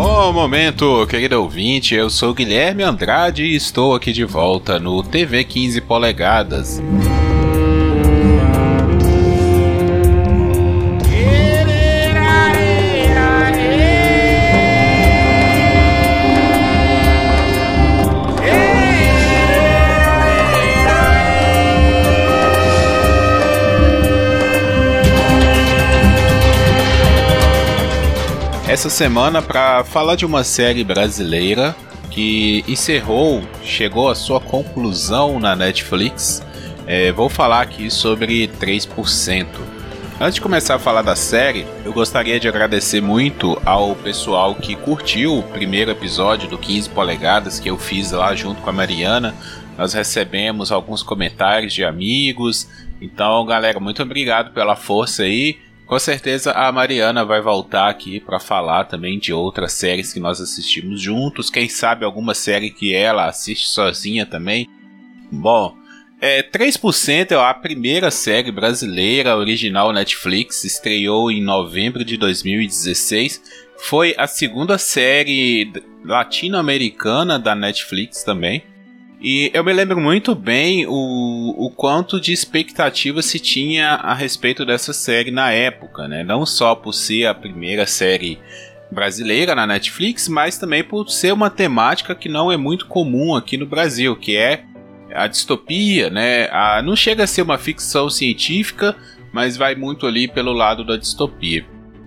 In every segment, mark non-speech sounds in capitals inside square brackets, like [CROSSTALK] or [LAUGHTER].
Bom momento, querido ouvinte. Eu sou Guilherme Andrade e estou aqui de volta no TV 15 polegadas. Essa semana para falar de uma série brasileira que encerrou, chegou à sua conclusão na Netflix. É, vou falar aqui sobre 3%. Antes de começar a falar da série, eu gostaria de agradecer muito ao pessoal que curtiu o primeiro episódio do 15 polegadas que eu fiz lá junto com a Mariana. Nós recebemos alguns comentários de amigos. Então, galera, muito obrigado pela força aí. Com certeza a Mariana vai voltar aqui para falar também de outras séries que nós assistimos juntos. Quem sabe alguma série que ela assiste sozinha também. Bom, é, 3% é a primeira série brasileira original Netflix, estreou em novembro de 2016. Foi a segunda série latino-americana da Netflix também. E eu me lembro muito bem o, o quanto de expectativa se tinha a respeito dessa série na época, né? Não só por ser a primeira série brasileira na Netflix, mas também por ser uma temática que não é muito comum aqui no Brasil, que é a distopia, né? A, não chega a ser uma ficção científica, mas vai muito ali pelo lado da distopia.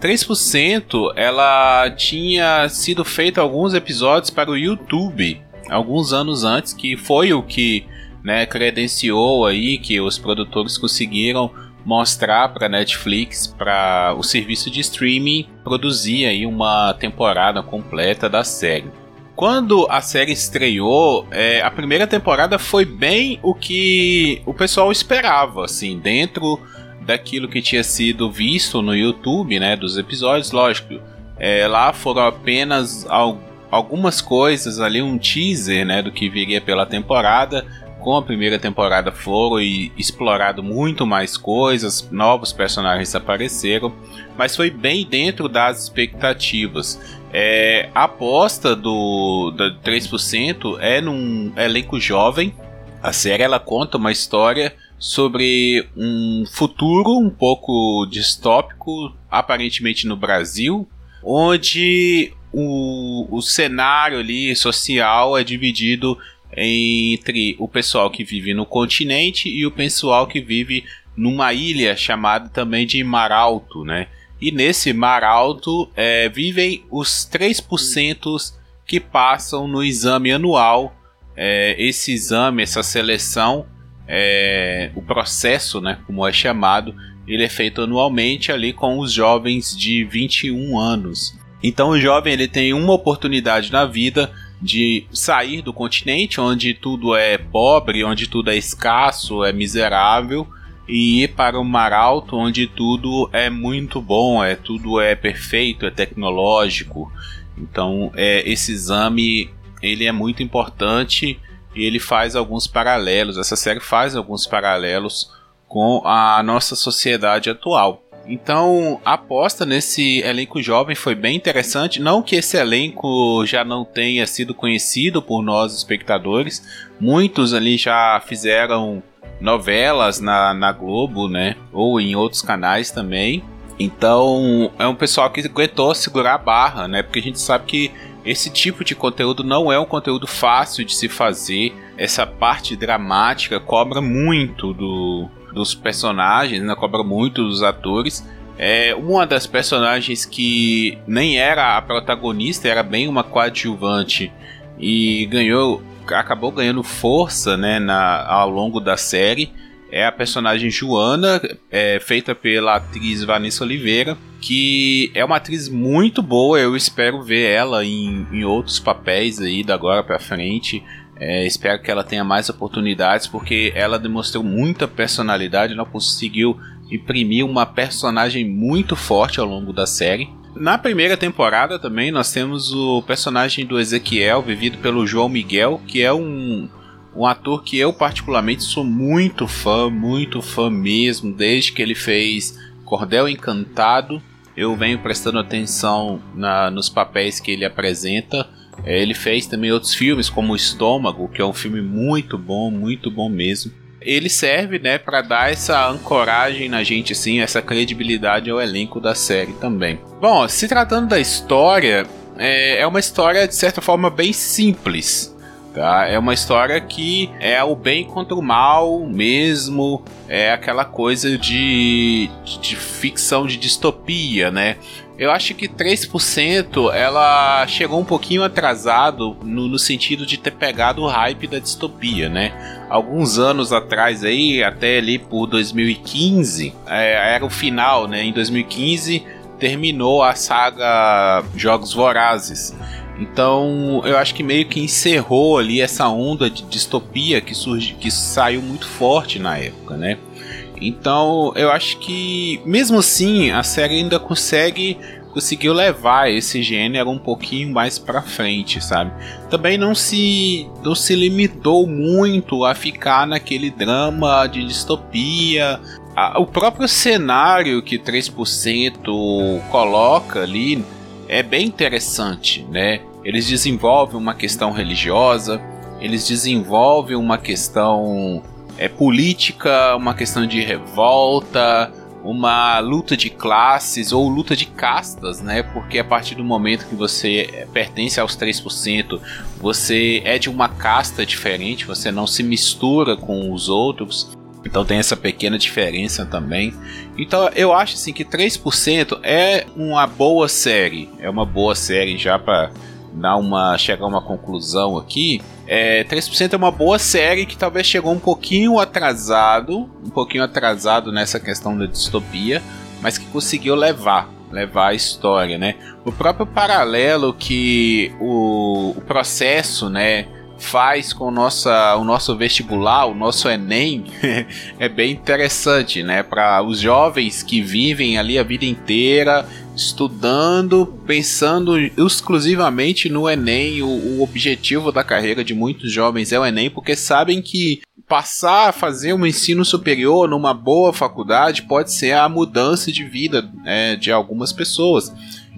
3% ela tinha sido feita alguns episódios para o YouTube alguns anos antes, que foi o que né, credenciou aí que os produtores conseguiram mostrar para Netflix, para o serviço de streaming produzir aí uma temporada completa da série. Quando a série estreou, é, a primeira temporada foi bem o que o pessoal esperava, assim, dentro daquilo que tinha sido visto no YouTube, né, dos episódios, lógico. É, lá foram apenas alguns algumas coisas ali, um teaser né, do que viria pela temporada. Com a primeira temporada foram explorado muito mais coisas, novos personagens apareceram, mas foi bem dentro das expectativas. É, a aposta do da 3% é num elenco jovem. A série ela conta uma história sobre um futuro um pouco distópico, aparentemente no Brasil, onde o, o cenário ali social é dividido entre o pessoal que vive no continente e o pessoal que vive numa ilha chamada também de Mar Alto, né? E nesse Mar Alto é, vivem os 3% que passam no exame anual. É, esse exame, essa seleção, é, o processo, né, como é chamado, ele é feito anualmente ali com os jovens de 21 anos. Então o jovem ele tem uma oportunidade na vida de sair do continente onde tudo é pobre, onde tudo é escasso, é miserável e ir para o mar alto onde tudo é muito bom, é tudo é perfeito, é tecnológico. Então é, esse exame ele é muito importante e ele faz alguns paralelos. Essa série faz alguns paralelos com a nossa sociedade atual. Então, a aposta nesse elenco jovem foi bem interessante. Não que esse elenco já não tenha sido conhecido por nós, espectadores. Muitos ali já fizeram novelas na, na Globo, né? Ou em outros canais também. Então, é um pessoal que aguentou segurar a barra, né? Porque a gente sabe que esse tipo de conteúdo não é um conteúdo fácil de se fazer. Essa parte dramática cobra muito do, dos personagens, né? Cobra muito dos atores. É uma das personagens que nem era a protagonista, era bem uma coadjuvante e ganhou, acabou ganhando força, né, na, ao longo da série. É a personagem Joana, é, feita pela atriz Vanessa Oliveira, que é uma atriz muito boa. Eu espero ver ela em, em outros papéis aí da agora para frente. É, espero que ela tenha mais oportunidades, porque ela demonstrou muita personalidade, ela conseguiu imprimir uma personagem muito forte ao longo da série. Na primeira temporada também nós temos o personagem do Ezequiel, vivido pelo João Miguel, que é um, um ator que eu particularmente sou muito fã, muito fã mesmo, desde que ele fez Cordel Encantado eu venho prestando atenção na, nos papéis que ele apresenta. É, ele fez também outros filmes, como O Estômago, que é um filme muito bom, muito bom mesmo. Ele serve, né, para dar essa ancoragem na gente, assim, essa credibilidade ao elenco da série também. Bom, se tratando da história, é, é uma história de certa forma bem simples. Tá? É uma história que é o bem contra o mal mesmo, é aquela coisa de, de ficção de distopia, né? Eu acho que 3% ela chegou um pouquinho atrasado no, no, sentido de ter pegado o hype da distopia, né? Alguns anos atrás aí, até ali por 2015, é, era o final, né? Em 2015 terminou a saga Jogos Vorazes. Então, eu acho que meio que encerrou ali essa onda de distopia que surge, que saiu muito forte na época, né? Então, eu acho que mesmo assim, a série ainda consegue conseguiu levar esse gênero um pouquinho mais para frente, sabe? Também não se não se limitou muito a ficar naquele drama de distopia. o próprio cenário que 3% coloca ali é bem interessante, né? Eles desenvolvem uma questão religiosa, eles desenvolvem uma questão é, política, uma questão de revolta, uma luta de classes ou luta de castas, né? Porque a partir do momento que você pertence aos 3%, você é de uma casta diferente, você não se mistura com os outros. Então tem essa pequena diferença também. Então eu acho assim que 3% é uma boa série, é uma boa série já para dar uma chegar a uma conclusão aqui, é, 3% é uma boa série que talvez chegou um pouquinho atrasado, um pouquinho atrasado nessa questão da distopia, mas que conseguiu levar, levar a história, né? O próprio paralelo que o, o processo, né, faz com nossa, o nosso vestibular, o nosso Enem, [LAUGHS] é bem interessante, né? Para os jovens que vivem ali a vida inteira estudando, pensando exclusivamente no Enem. O, o, objetivo da carreira de muitos jovens é o Enem, porque sabem que passar a fazer um ensino superior numa boa faculdade pode ser a mudança de vida né, de algumas pessoas.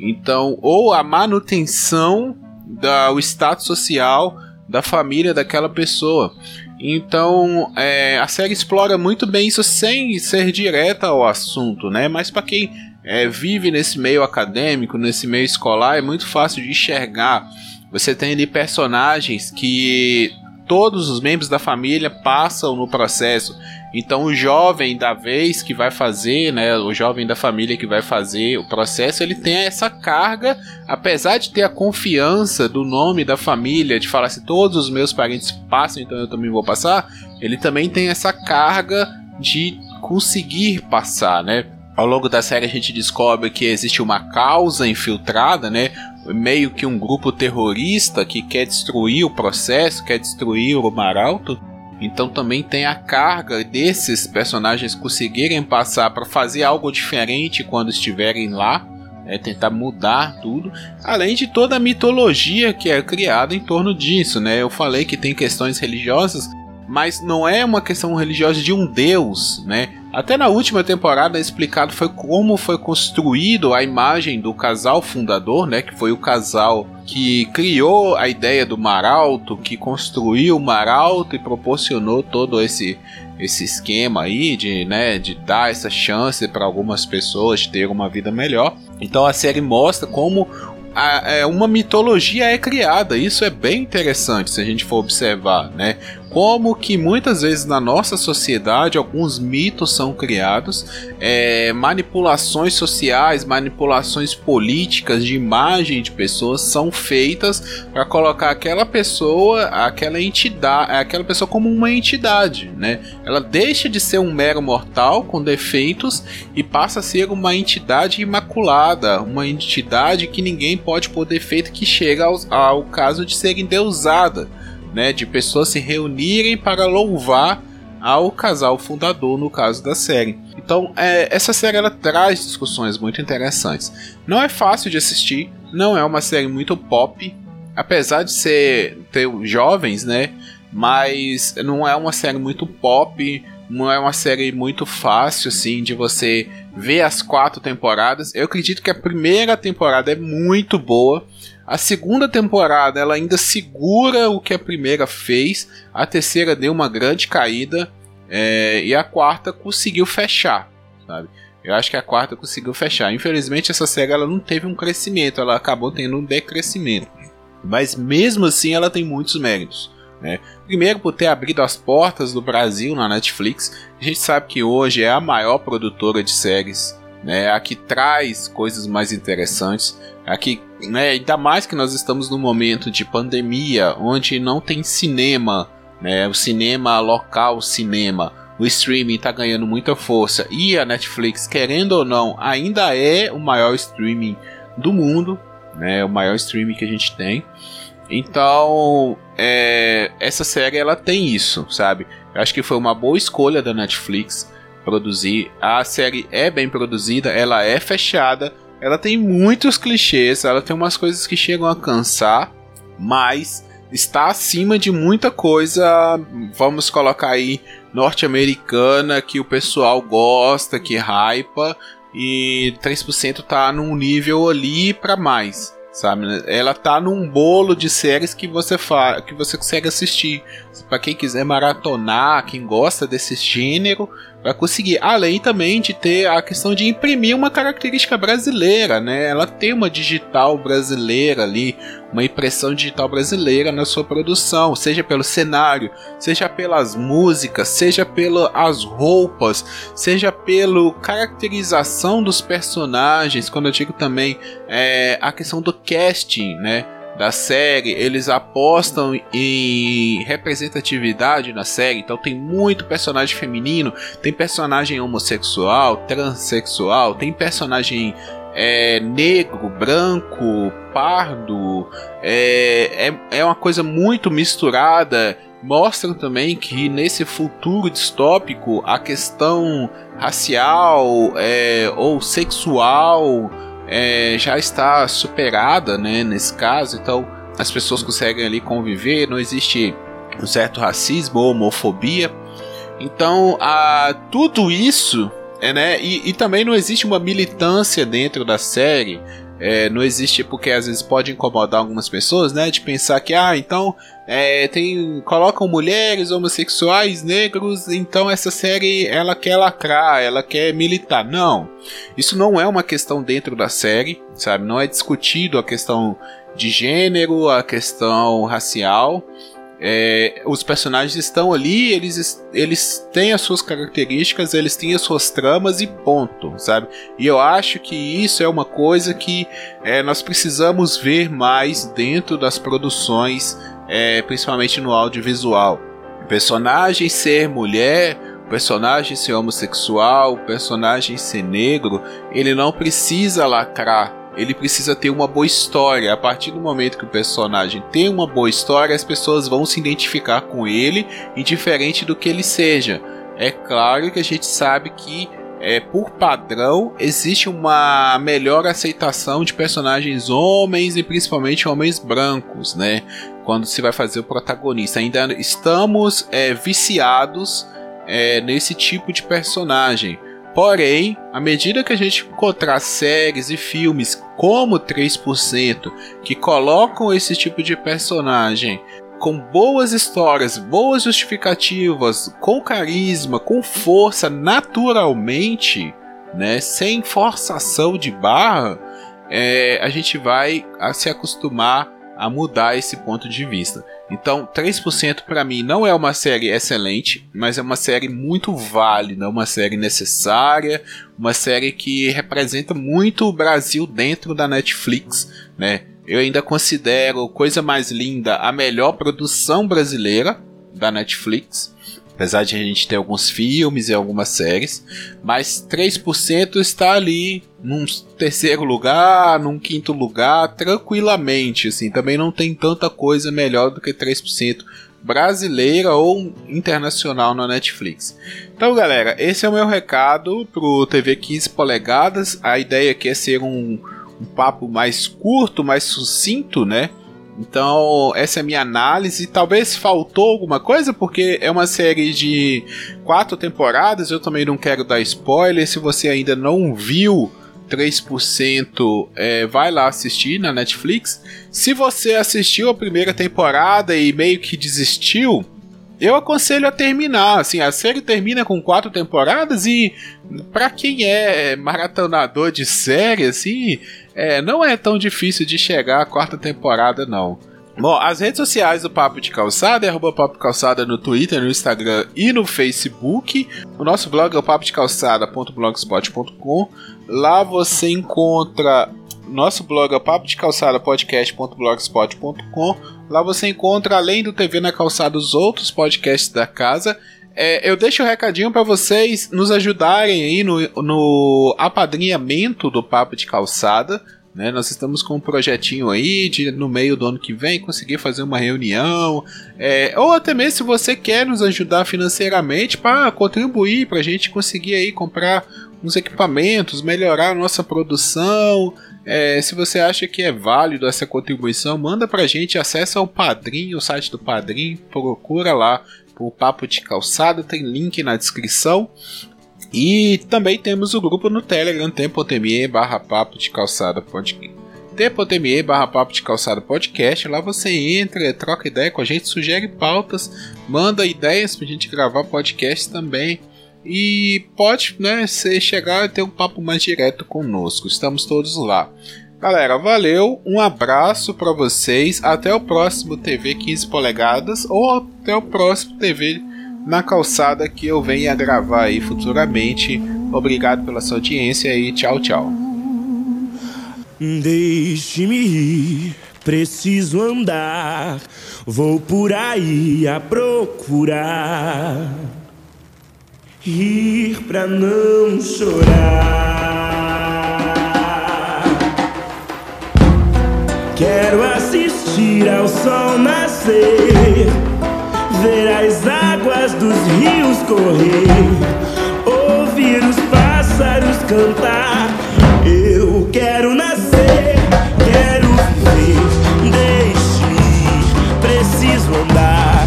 Então, ou a manutenção do status social da família daquela pessoa. Então, é, a série explora muito bem isso sem ser direta ao assunto, né? Mas para quem é, vive nesse meio acadêmico, nesse meio escolar, é muito fácil de enxergar. Você tem ali personagens que todos os membros da família passam no processo. Então o jovem da vez que vai fazer, né, o jovem da família que vai fazer o processo, ele tem essa carga, apesar de ter a confiança do nome da família, de falar se assim, todos os meus parentes passam, então eu também vou passar, ele também tem essa carga de conseguir passar, né? Ao longo da série a gente descobre que existe uma causa infiltrada, né? Meio que um grupo terrorista que quer destruir o processo, quer destruir o Maralto. Então também tem a carga desses personagens conseguirem passar para fazer algo diferente quando estiverem lá, é tentar mudar tudo, além de toda a mitologia que é criada em torno disso, né? Eu falei que tem questões religiosas, mas não é uma questão religiosa de um deus, né? Até na última temporada é explicado foi como foi construído a imagem do casal fundador, né? Que foi o casal que criou a ideia do Maralto, que construiu o Maralto e proporcionou todo esse esse esquema aí de, né, de dar essa chance para algumas pessoas ter uma vida melhor. Então a série mostra como a, é, uma mitologia é criada. Isso é bem interessante se a gente for observar, né? Como que muitas vezes na nossa sociedade alguns mitos são criados, é, manipulações sociais, manipulações políticas de imagem de pessoas são feitas para colocar aquela pessoa, aquela entidade, aquela pessoa como uma entidade, né? Ela deixa de ser um mero mortal com defeitos e passa a ser uma entidade imaculada, uma entidade que ninguém pode pôr defeito que chega ao, ao caso de ser endeusada né, de pessoas se reunirem para louvar ao casal fundador no caso da série. Então, é, essa série ela traz discussões muito interessantes. Não é fácil de assistir, não é uma série muito pop, apesar de ser ter jovens, né? Mas não é uma série muito pop. não é uma série muito fácil, assim, de você ver as quatro temporadas. Eu acredito que a primeira temporada é muito boa. A segunda temporada ela ainda segura o que a primeira fez. A terceira deu uma grande caída. É, e a quarta conseguiu fechar, sabe? Eu acho que a quarta conseguiu fechar. Infelizmente essa série ela não teve um crescimento, ela acabou tendo um decrescimento. Mas mesmo assim ela tem muitos méritos. Né? Primeiro, por ter abrido as portas do Brasil na Netflix. A gente sabe que hoje é a maior produtora de séries, né? a que traz coisas mais interessantes. A que, né, ainda mais que nós estamos num momento de pandemia, onde não tem cinema, né? o cinema local, cinema. O streaming está ganhando muita força e a Netflix, querendo ou não, ainda é o maior streaming do mundo, né? O maior streaming que a gente tem. Então, é, essa série ela tem isso, sabe? Eu acho que foi uma boa escolha da Netflix produzir. A série é bem produzida, ela é fechada, ela tem muitos clichês, ela tem umas coisas que chegam a cansar, mas está acima de muita coisa, vamos colocar aí norte-americana que o pessoal gosta, que hypa e 3% tá num nível ali para mais sabe? Ela tá num bolo de séries que você fa que você consegue assistir. Para quem quiser maratonar, quem gosta desse gênero, vai conseguir. Além também de ter a questão de imprimir uma característica brasileira, né? Ela tem uma digital brasileira ali, uma impressão digital brasileira na sua produção, seja pelo cenário, seja pelas músicas, seja pelas roupas, seja pela caracterização dos personagens. Quando eu digo também é, a questão do casting, né? Da série, eles apostam em representatividade na série, então tem muito personagem feminino, tem personagem homossexual, transexual, tem personagem é, negro, branco, pardo, é, é, é uma coisa muito misturada. Mostram também que nesse futuro distópico a questão racial é, ou sexual é, já está superada, né, nesse caso, então as pessoas conseguem ali conviver, não existe um certo racismo ou homofobia. Então, a, tudo isso, é, né, e, e também não existe uma militância dentro da série, é, não existe porque às vezes pode incomodar algumas pessoas, né? De pensar que, ah, então é, tem colocam mulheres, homossexuais, negros, então essa série ela quer lacrar, ela quer militar. Não, isso não é uma questão dentro da série, sabe? Não é discutido a questão de gênero, a questão racial. É, os personagens estão ali, eles, eles têm as suas características, eles têm as suas tramas e ponto, sabe? E eu acho que isso é uma coisa que é, nós precisamos ver mais dentro das produções, é, principalmente no audiovisual. Personagem ser mulher, personagem ser homossexual, personagem ser negro, ele não precisa lacrar ele precisa ter uma boa história. A partir do momento que o personagem tem uma boa história, as pessoas vão se identificar com ele, indiferente do que ele seja. É claro que a gente sabe que é, por padrão, existe uma melhor aceitação de personagens homens e principalmente homens brancos, né? Quando se vai fazer o protagonista. Ainda estamos é, viciados é, nesse tipo de personagem. Porém, à medida que a gente encontrar séries e filmes como 3% que colocam esse tipo de personagem com boas histórias, boas justificativas, com carisma, com força naturalmente, né, sem forçação de barra, é, a gente vai se acostumar a mudar esse ponto de vista. Então, 3% para mim não é uma série excelente, mas é uma série muito válida, uma série necessária, uma série que representa muito o Brasil dentro da Netflix, né? Eu ainda considero Coisa Mais Linda a melhor produção brasileira da Netflix. Apesar de a gente ter alguns filmes e algumas séries, mas 3% está ali num terceiro lugar, num quinto lugar, tranquilamente, assim, também não tem tanta coisa melhor do que 3% brasileira ou internacional na Netflix. Então, galera, esse é o meu recado pro TV 15 polegadas. A ideia aqui é ser um, um papo mais curto, mais sucinto, né? Então, essa é a minha análise. Talvez faltou alguma coisa, porque é uma série de quatro temporadas. Eu também não quero dar spoiler. Se você ainda não viu 3%, é, vai lá assistir na Netflix. Se você assistiu a primeira temporada e meio que desistiu, eu aconselho a terminar. Assim, a série termina com quatro temporadas e para quem é maratonador de série, assim, é, não é tão difícil de chegar à quarta temporada, não. Bom, as redes sociais do Papo de Calçada é arroba Papo Calçada no Twitter, no Instagram e no Facebook. O nosso blog é o papodecalçada.blogspot.com. Lá você encontra nosso blog é papo de calçada podcast.blogspot.com. Lá você encontra, além do TV na Calçada, os outros podcasts da casa. É, eu deixo o um recadinho para vocês nos ajudarem aí no, no apadrinhamento do Papo de Calçada. Né? Nós estamos com um projetinho aí de no meio do ano que vem conseguir fazer uma reunião, é, ou até mesmo se você quer nos ajudar financeiramente para contribuir para a gente conseguir aí comprar uns equipamentos, melhorar a nossa produção. É, se você acha que é válido essa contribuição, manda para a gente, acessa o Padrinho, o site do Padrinho, procura lá o Papo de Calçada, tem link na descrição. E também temos o grupo no Telegram, tempo.me barra papo de calçada podcast. Barra papo de calçada podcast. Lá você entra, troca ideia com a gente, sugere pautas, manda ideias pra gente gravar podcast também. E pode né, chegar e ter um papo mais direto conosco. Estamos todos lá. Galera, valeu, um abraço para vocês. Até o próximo TV 15 polegadas ou até o próximo TV na calçada que eu venha gravar aí futuramente. Obrigado pela sua audiência e tchau, tchau. Deixe-me ir, preciso andar, vou por aí a procurar. Rir pra não chorar. Quero assistir ao sol nascer ver as águas dos rios correr, ouvir os pássaros cantar. Eu quero nascer, quero viver, deixe preciso andar,